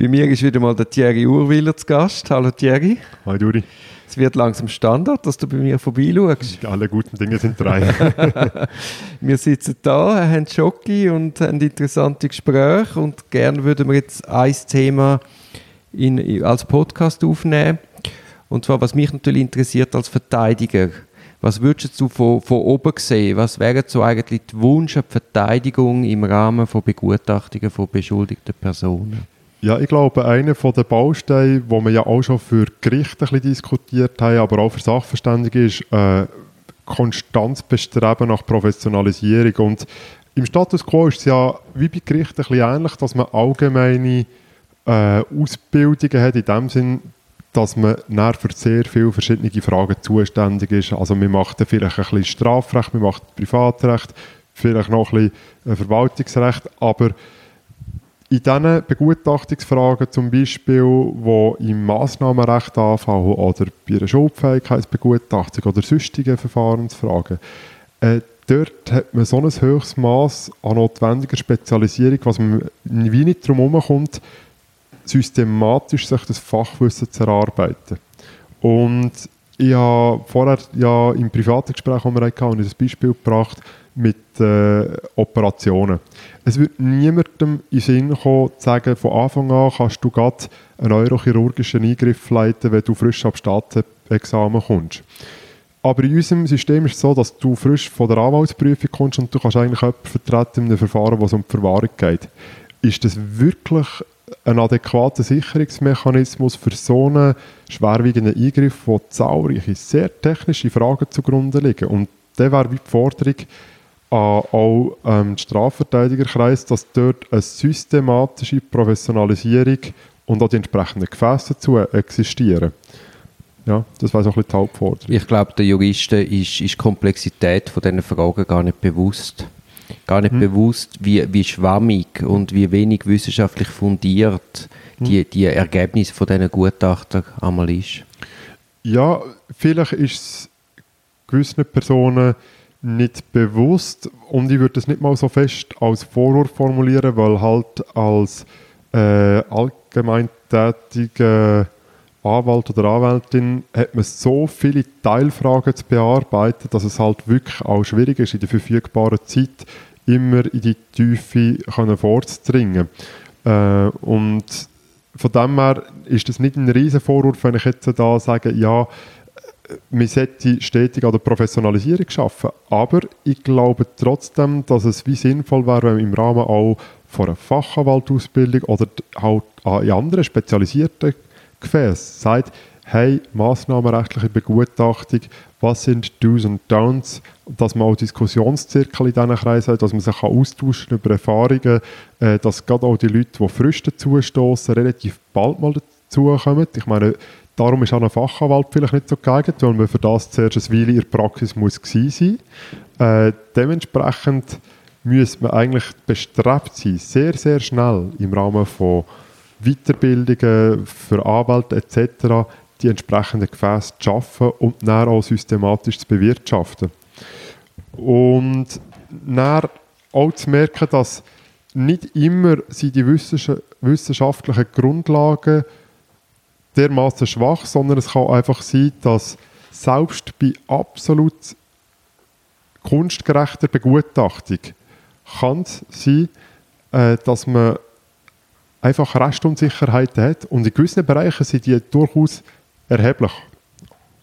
Bei mir ist wieder mal der Thierry Urwiller zu Gast. Hallo Thierry. Hi Duri. Es wird langsam Standard, dass du bei mir vorbeischaust. Alle guten Dinge sind drei. wir sitzen da, haben Schocki und haben interessante Gespräche und gerne würden wir jetzt ein Thema in, als Podcast aufnehmen. Und zwar, was mich natürlich interessiert als Verteidiger. Was würdest du von, von oben sehen? Was wäre so eigentlich die Wunsch an Verteidigung im Rahmen von Begutachtungen von beschuldigten Personen? Ja, ich glaube, einer der Bausteine, wo wir ja auch schon für Gerichte ein bisschen diskutiert haben, aber auch für Sachverständige, ist äh, konstantes Bestreben nach Professionalisierung. Und im Status quo ist es ja wie bei Gerichten ein bisschen ähnlich, dass man allgemeine äh, Ausbildungen hat, in dem Sinn, dass man für sehr viele verschiedene Fragen zuständig ist. Also man macht vielleicht ein bisschen Strafrecht, man macht Privatrecht, vielleicht noch ein bisschen äh, Verwaltungsrecht, aber in diesen Begutachtungsfragen zum Beispiel, die im Massnahmenrecht anfallen oder bei einer Schuldfähigkeitsbegutachtung oder sonstigen Verfahrensfragen, äh, dort hat man so ein höchstes Maß an notwendiger Spezialisierung, was man wie nicht darum herumkommt, systematisch sich das Fachwissen zu erarbeiten. Und ich habe vorher ja im privaten Gespräch, das wir hatten, ein Beispiel gebracht, mit äh, Operationen. Es wird niemandem in den Sinn kommen, zu sagen, von Anfang an kannst du gerade einen neurochirurgischen Eingriff leiten, wenn du frisch ab Staatsexamen kommst. Aber in unserem System ist es so, dass du frisch von der Anwaltsprüfung kommst und du kannst eigentlich jemanden vertreten in einem Verfahren, es um die Verwahrung geht. Ist das wirklich ein adäquater Sicherungsmechanismus für so einen schwerwiegenden Eingriff, wo zahlreiche, sehr technische Fragen zugrunde liegen? Und der wäre die Forderung, auch ähm, Strafverteidigerkreis, dass dort eine systematische Professionalisierung und auch die entsprechenden Gefäße dazu existieren. Ja, das wäre so ein bisschen die Hauptforderung. Ich glaube, der Juristen ist, ist die Komplexität von diesen Fragen gar nicht bewusst. Gar nicht hm. bewusst, wie, wie schwammig und wie wenig wissenschaftlich fundiert hm. die, die Ergebnisse von diesen Gutachten einmal ist. Ja, vielleicht ist es gewissen Personen nicht bewusst und ich würde es nicht mal so fest als Vorwurf formulieren, weil halt als äh, allgemein tätiger Anwalt oder Anwältin hat man so viele Teilfragen zu bearbeiten, dass es halt wirklich auch schwierig ist, in der verfügbaren Zeit immer in die Tiefe können vorzudringen. Äh, und von dem her ist das nicht ein riesen Vorwurf, wenn ich jetzt da sage, ja, man sollte stetig an der Professionalisierung arbeiten. Aber ich glaube trotzdem, dass es wie sinnvoll wäre, wenn man im Rahmen auch von einer Fachanwaltausbildung oder halt in anderen spezialisierten Gefäßen sagt, hey, massnahmenrechtliche Begutachtung, was sind Do's und Don'ts, dass man auch Diskussionszirkel in diesen Kreisen hat, dass man sich austauschen über Erfahrungen, äh, dass gerade auch die Leute, die frisch dazustoßen, relativ bald mal dazukommen. Ich meine, Darum ist auch ein Fachanwalt vielleicht nicht so geeignet, weil man für das zuerst eine Weile in der Praxis muss gewesen sein äh, Dementsprechend müsste man eigentlich bestrebt sein, sehr, sehr schnell im Rahmen von Weiterbildungen für Anwälte etc. die entsprechenden Gefäße zu schaffen und dann auch systematisch zu bewirtschaften. Und dann auch zu merken, dass nicht immer sind die wissenschaftlichen Grundlagen dermaßen schwach, sondern es kann einfach sein, dass selbst bei absolut kunstgerechter Begutachtung kann es sein, äh, dass man einfach Restunsicherheiten hat und in gewissen Bereichen sind die durchaus erheblich.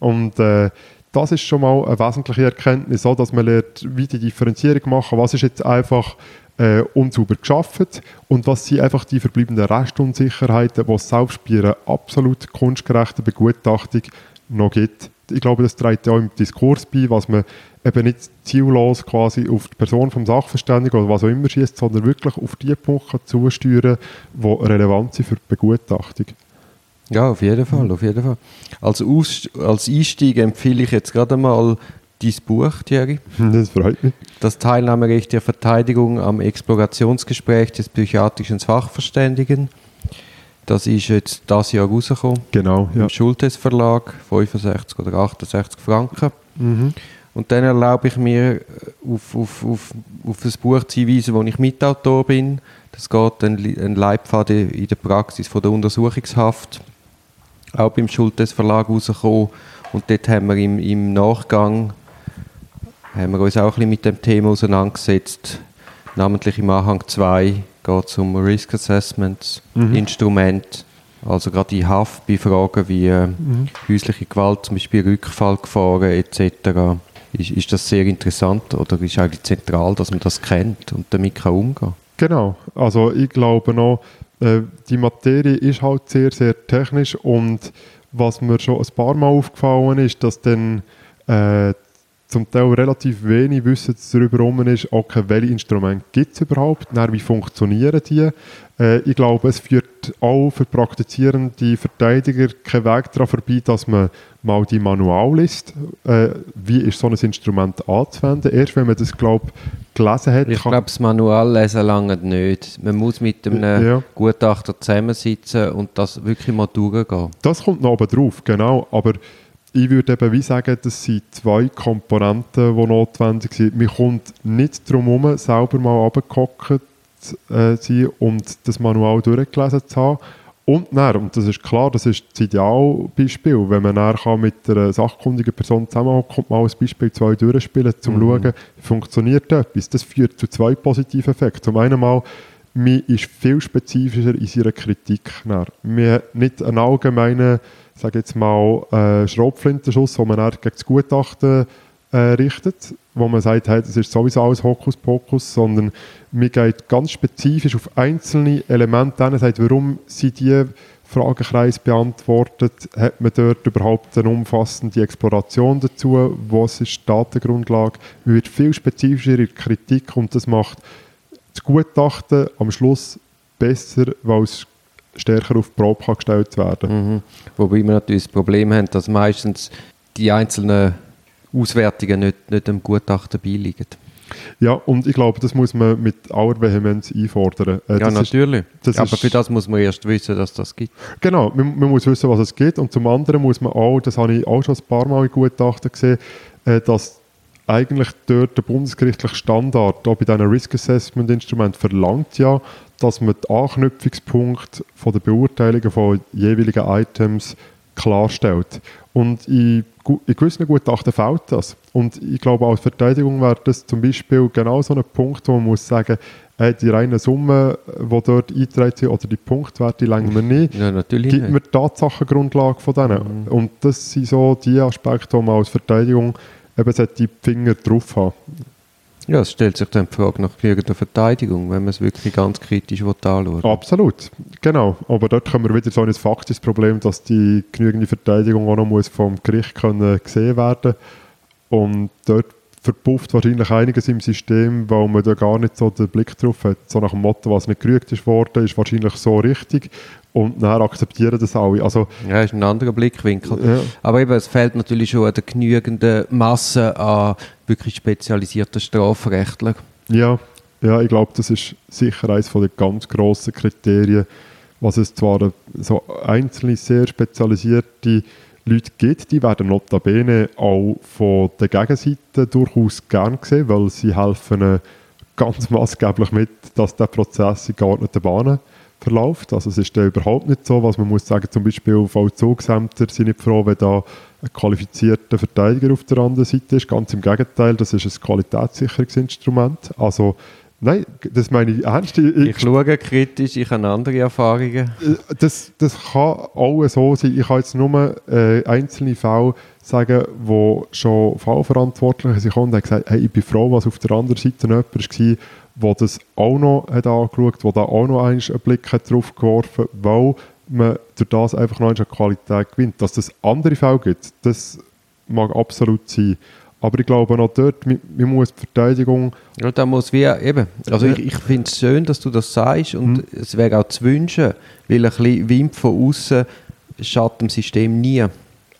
Und äh, das ist schon mal eine wesentliche Erkenntnis, so, dass man lernt, wie die Differenzierung machen, was ist jetzt einfach äh, unsauber geschaffen und was sind einfach die verbliebenen Restunsicherheiten, die es selbst bei einer absolut kunstgerechten Begutachtung noch gibt. Ich glaube, das trägt ja auch im Diskurs bei, was man eben nicht ziellos quasi auf die Person vom Sachverständigen oder was auch immer schießt, sondern wirklich auf die Punkte zusteuern, die relevant sind für die Begutachtung. Ja, auf jeden Fall, auf jeden Fall. Als, Aus als Einstieg empfehle ich jetzt gerade mal dein Buch, Thierry. Das freut mich. Das Teilnahmerecht der Verteidigung am Explorationsgespräch des psychiatrischen Fachverständigen. Das ist jetzt das Jahr rausgekommen. Genau, ja. Im Schultes Verlag, 65 oder 68 Franken. Mhm. Und dann erlaube ich mir, auf, auf, auf, auf ein Buch zu hinweisen, wo ich Mitautor bin. Das geht ein, ein Leitfaden in der Praxis von der Untersuchungshaft, auch beim Schultes Verlag rausgekommen. Und dort haben wir im, im Nachgang haben wir uns auch ein bisschen mit dem Thema auseinandergesetzt. Namentlich im Anhang 2 geht es um Risk Assessments, mhm. Instrument, also gerade in Haft bei Fragen wie äh, mhm. häusliche Gewalt, zum Beispiel Rückfallgefahren etc. Ist, ist das sehr interessant oder ist eigentlich zentral, dass man das kennt und damit kann umgehen? Genau, also ich glaube noch, äh, die Materie ist halt sehr, sehr technisch und was mir schon ein paar Mal aufgefallen ist, dass dann äh, zum Teil relativ wenig Wissen darüber herum ist, okay, welche Instrumente gibt es überhaupt, dann, wie funktionieren die. Äh, ich glaube, es führt auch für praktizierende Verteidiger keinen Weg daran vorbei, dass man mal die Manual liest, äh, wie ist so ein Instrument anzuwenden. Erst wenn man das, glaube gelesen hat. Ich glaube, das Manual lesen lange nicht. Man muss mit einem ja. Gutachter zusammensitzen und das wirklich mal durchgehen. Das kommt noch oben drauf, genau. Aber ich würde eben wie sagen, das sind zwei Komponenten, die notwendig sind. Man kommt nicht darum herum, selber mal runtergehockt äh, sein und das Manual durchgelesen zu haben. Und dann, und das ist klar, das ist das Idealbeispiel, wenn man dann mit einer sachkundigen Person zusammenhockt und mal ein Beispiel zwei durchspielen, um zu mhm. schauen, funktioniert etwas. Das führt zu zwei positiven Effekten. Zum einen mal, man ist viel spezifischer in seiner Kritik. Dann. Man hat nicht einen allgemeinen sage jetzt mal, äh, Schrotflintenschuss, den man gegen das Gutachten äh, richtet, wo man sagt, hey, das ist sowieso alles Hokuspokus, sondern man geht ganz spezifisch auf einzelne Elemente an, sagt, warum sind die Fragenkreis beantwortet, hat man dort überhaupt eine umfassende Exploration dazu, was ist die Datengrundlage, man wird viel spezifischer in der Kritik und das macht das Gutachten am Schluss besser, weil es stärker auf die Probe gestellt werden mhm. Wobei wir natürlich das Problem haben, dass meistens die einzelnen Auswertungen nicht, nicht dem Gutachten beiliegen. Ja, und ich glaube, das muss man mit aller Vehemenz einfordern. Äh, ja, natürlich. Ist, Aber für das muss man erst wissen, dass das gibt. Genau, man, man, muss wissen, was es gibt. Und zum anderen muss man auch, das habe ich auch schon ein paar Mal in Gutachten gesehen, äh, dass eigentlich dort der bundesgerichtliche Standard, auch bei diesen Risk Assessment Instrument verlangt ja, dass man den Anknüpfungspunkt von der Beurteilung von jeweiligen Items klarstellt. Und in, in gewissen Gutachten fehlt das. Und ich glaube, als Verteidigung wäre das zum Beispiel genau so ein Punkt, wo man muss sagen, äh, die reinen Summen, die dort eingetragen sind, oder die Punktwerte, länger wir nicht. Ja, natürlich gibt mir die Tatsachengrundlage von denen. Mhm. Und das sind so die Aspekte, wo man als Verteidigung eben die Finger drauf haben ja, es stellt sich dann die Frage nach genügender Verteidigung, wenn man es wirklich ganz kritisch anschauen will. Absolut, genau. Aber dort haben wir wieder so ein faktisches Problem, dass die genügende Verteidigung auch noch muss vom Gericht können gesehen werden Und dort verpufft wahrscheinlich einiges im System, weil man da gar nicht so den Blick drauf hat. So nach dem Motto, was nicht gerügt ist worden, ist wahrscheinlich so richtig und dann akzeptieren das alle. Also, ja, ist ein anderer Blickwinkel. Ja. Aber eben, es fehlt natürlich schon an der genügenden Masse an wirklich spezialisierten Strafrechtlern. Ja, ja ich glaube, das ist sicher eines der ganz grossen Kriterien, was es zwar so einzelne, sehr spezialisierte Leute gibt, die werden notabene auch von der Gegenseite durchaus gern gesehen, weil sie helfen ganz maßgeblich mit, dass der Prozess in geordneten Bahnen verläuft. Also es ist da überhaupt nicht so, was man muss sagen, zum Beispiel Vollzugsämter sind nicht froh, wenn da ein qualifizierter Verteidiger auf der anderen Seite ist. Ganz im Gegenteil, das ist ein Qualitätssicherungsinstrument. Also Nein, das meine ich ernst. Ich, ich schaue kritisch, ich habe andere Erfahrungen. Äh, das, das kann auch so sein. Ich kann jetzt nur äh, einzelne Fälle sagen, wo schon Fallverantwortliche sind und haben gesagt, hey, ich bin froh, was auf der anderen Seite jemand war, der das auch noch hat angeschaut hat, der da auch noch einen Blick hat drauf geworfen hat, weil man durch das einfach noch eine Qualität gewinnt. Dass es andere Fälle gibt, das mag absolut sein. Aber ich glaube auch dort, man, man muss die Verteidigung... Ja, da muss wie eben, also ich, ich finde es schön, dass du das sagst und mhm. es wäre auch zu wünschen, weil ein bisschen Wind von außen schadet dem System nie.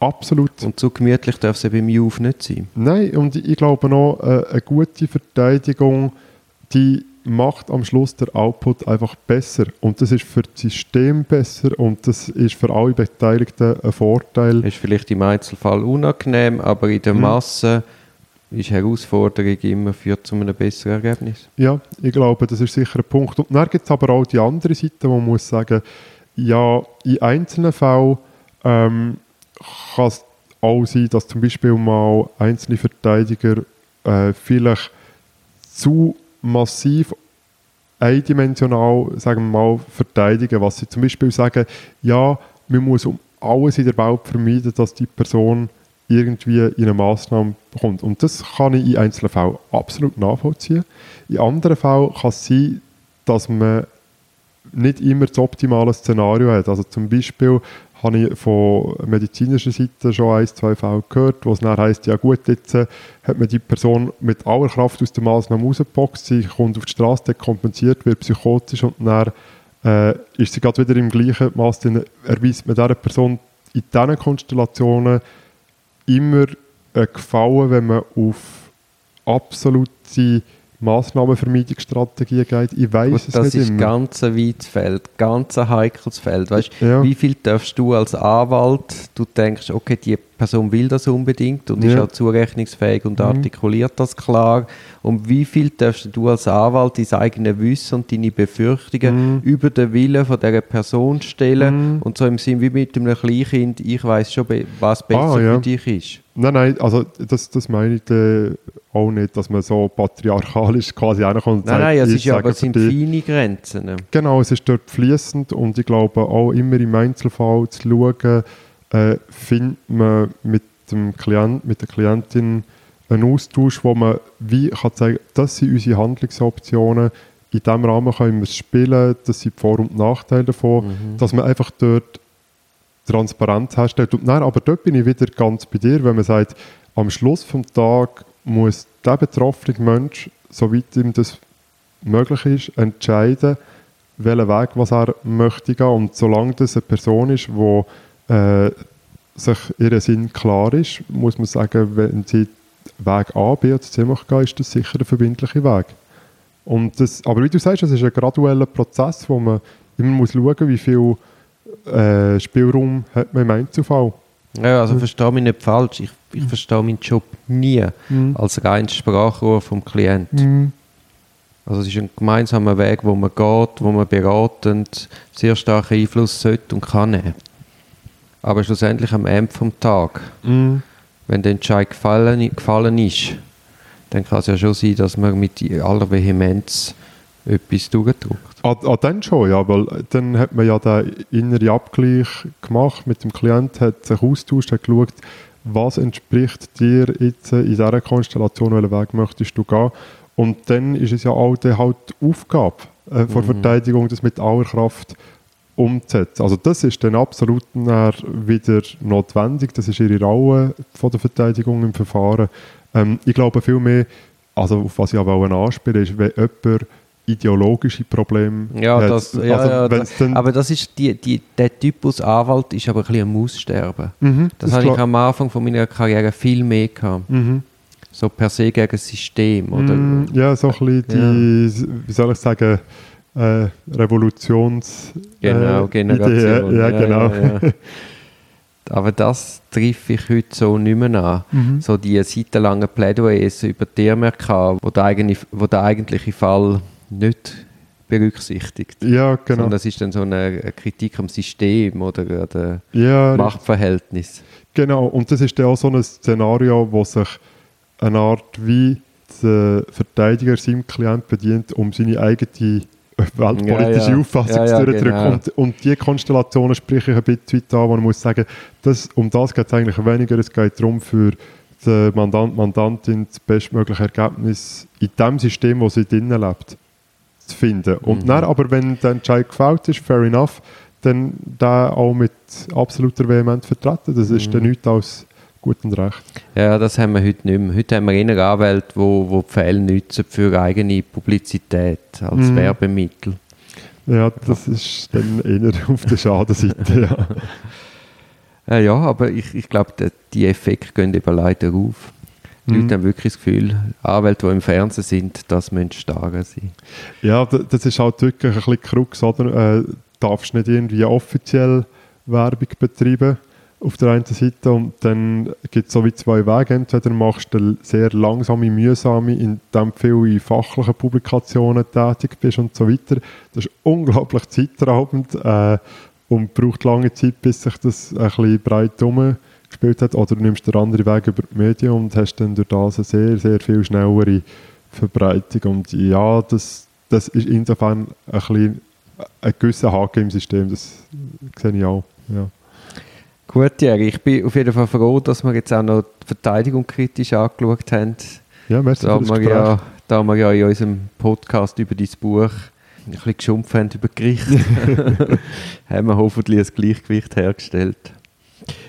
Absolut. Und so gemütlich darf es beim Juf nicht sein. Nein, und ich glaube noch, äh, eine gute Verteidigung, die macht am Schluss der Output einfach besser. Und das ist für das System besser und das ist für alle Beteiligten ein Vorteil. Ist vielleicht im Einzelfall unangenehm, aber in der mhm. Masse ist Herausforderung immer führt zu einem besseren Ergebnis. Ja, ich glaube, das ist sicher ein Punkt. Und dann gibt es aber auch die andere Seite, wo man muss sagen, ja, in einzelnen Fällen ähm, kann es auch sein, dass zum Beispiel mal einzelne Verteidiger äh, vielleicht zu massiv eindimensional, sagen wir mal, verteidigen, was sie zum Beispiel sagen, ja, man muss um alles in der Welt vermeiden, dass die Person irgendwie in eine Massnahme kommt. Und das kann ich in einzelnen Fällen absolut nachvollziehen. In anderen Fällen kann es sein, dass man nicht immer das optimale Szenario hat. Also zum Beispiel habe ich von medizinischer Seite schon ein, zwei Fälle gehört, wo es dann heisst, ja gut, jetzt äh, hat man die Person mit aller Kraft aus der Maßnahme rausgeboxt, sie kommt auf die Straße, dekompensiert, wird psychotisch und dann äh, ist sie gerade wieder im gleichen Maß, dann erweist man dieser Person in diesen Konstellationen immer äh, Gefallen, wenn man auf absolute Massnahmenvermeidungsstrategien geht. Ich weiß es das nicht ist immer. ganz ein weites Feld, ganz ein heikles Feld. Weißt, Ja. Wie viel darfst du als Anwalt, du denkst, okay, die Person will das unbedingt und ist Ja. auch zurechnungsfähig und Mhm. artikuliert das klar. Und wie viel darfst du als Anwalt dein eigenes Wissen und deine Befürchtungen Mhm. über den Willen von dieser Person stellen? Mhm. Und so im Sinn wie mit einem Kleinkind, ich weiß schon, was besser Ah, ja. für dich ist. Nein, nein, also das, das meine ich äh, auch nicht, dass man so patriarchalisch quasi reinkommt Nein, nein, es ist ja, aber es sind dich- feine Grenzen. Genau, es ist dort fließend und ich glaube auch immer im Einzelfall zu schauen, äh, findet man mit dem Klient, mit der Klientin einen Austausch, wo man wie kann sagen, das sind unsere Handlungsoptionen, in diesem Rahmen können wir es spielen, das sind die Vor- und Nachteile davon, Mhm. dass man einfach dort Transparenz herstellt. Und nein, aber dort bin ich wieder ganz bei dir, wenn man sagt, am Schluss vom Tag muss der betroffene Mensch, soweit ihm das möglich ist, entscheiden, welchen Weg was er möchte gehen. Und solange das eine Person ist, die äh, sich ihr Sinn klar ist, muss man sagen, wenn sie Weg A, B oder C möchte ist das sicher der verbindliche Weg. Und das, aber wie du sagst, es ist ein gradueller Prozess, wo man immer muss schauen muss, wie viel äh, Spielraum hat man im Einzelfall. Ja, also verstehe mich nicht falsch. Ich, ich verstehe meinen Job nie Mhm. als reines Sprachrohr vom Klient. Also es ist ein gemeinsamer Weg, wo man geht, wo man beratend sehr starken Einfluss sollte und kann nehmen. Aber schlussendlich am Ende vom Tag, Mhm. wenn der Entscheid gefallen, gefallen ist, dann kann es ja schon sein, dass man mit aller Vehemenz etwas durchdrückt. Ah, ah, dann schon, ja, weil dann hat man ja den inneren Abgleich gemacht mit dem Klient, hat sich austauscht, hat geschaut, was entspricht dir jetzt in dieser Konstellation, welchen Weg möchtest du gehen. Und dann ist es ja auch halt die Aufgabe äh, von Mhm. Verteidigung, das mit aller Kraft umzusetzen. Also das ist dann absolut wieder notwendig, das ist ihre Rolle von der Verteidigung im Verfahren. Ähm, ich glaube vielmehr, also auf was ich aber auch anspielen ist, wenn jemand ideologische Probleme Ja, das, ja, also, ja dann, aber das ist die, die, der Typus Anwalt ist aber ein bisschen am Aussterben. Mhm, Das, habe ich am Anfang von meiner Karriere viel mehr gehabt. Mhm. So per se gegen das System. Oder? Mm, ja, so ein bisschen die, wie soll ich sagen, äh, Revolutions... Genau, äh, Generation. Ja, genau. Aber das treffe ich heute so nicht mehr an. Mhm. So die seitenlangen Plädoyers über die MRK, wo der, eigene, wo der eigentliche Fall nicht berücksichtigt. Ja, genau. Sondern es ist dann so eine Kritik am System oder an dem Ja, Machtverhältnis. Genau, und das ist dann auch so ein Szenario, wo sich eine Art wie der Verteidiger seinem Klient bedient, um seine eigene weltpolitische Ja, ja. Auffassung Ja, zu ja, durchdrücken. genau. Und, und die Konstellationen spreche ich ein bisschen an, wo man muss sagen, das, um das geht es eigentlich weniger. Es geht darum, für den Mandant, Mandantin das bestmögliche Ergebnis in dem System, wo sie drinnen lebt, zu finden. Und Mhm. dann, aber wenn der Entscheid gefällt ist, fair enough, dann da auch mit absoluter Vehemenz vertreten. Das ist Mhm. dann nichts als gut und recht. Ja, das haben wir heute nicht mehr. Heute haben wir eher Anwälte, wo, wo die Fälle nutzen für eigene Publizität als Mhm. Werbemittel. Ja, das ist dann eher auf der Schadenseite. Ja. Äh, ja, aber ich, ich glaube, die- die Effekte gehen eben leider auf. Die Mhm. Leute haben wirklich das Gefühl, Anwälte, die im Fernsehen sind, das müssen stark sein. Ja, das ist halt wirklich ein bisschen Krux, oder? Äh, darfst nicht irgendwie offiziell Werbung betreiben auf der einen Seite und dann gibt es so wie zwei Wege. Entweder machst du eine sehr langsame, mühsame, indem du viel in fachlichen Publikationen tätig bist und so weiter. Das ist unglaublich zeitraubend äh, und braucht lange Zeit, bis sich das ein bisschen breit umgespielt hat. Oder du nimmst den anderen Weg über die Medien und hast dann durch das eine sehr, sehr viel schnellere Verbreitung. Und ja, das, das ist insofern ein bisschen ein gewisser Haken im System, das sehe ich auch. Ja. Gut, Jerry, ich bin auf jeden Fall froh, dass wir jetzt auch noch die Verteidigung kritisch angeschaut haben. Ja, merci da für das wir Gespräch. ja, da wir ja in unserem Podcast über dein Buch ein bisschen geschumpft haben über Gericht, haben wir hoffentlich ein Gleichgewicht hergestellt.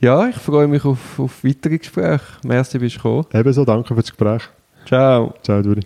Ja, ich freue mich auf, auf weitere Gespräche. Merci, bist du gekommen. Ebenso, danke für das Gespräch. Ciao. Ciao, Duri.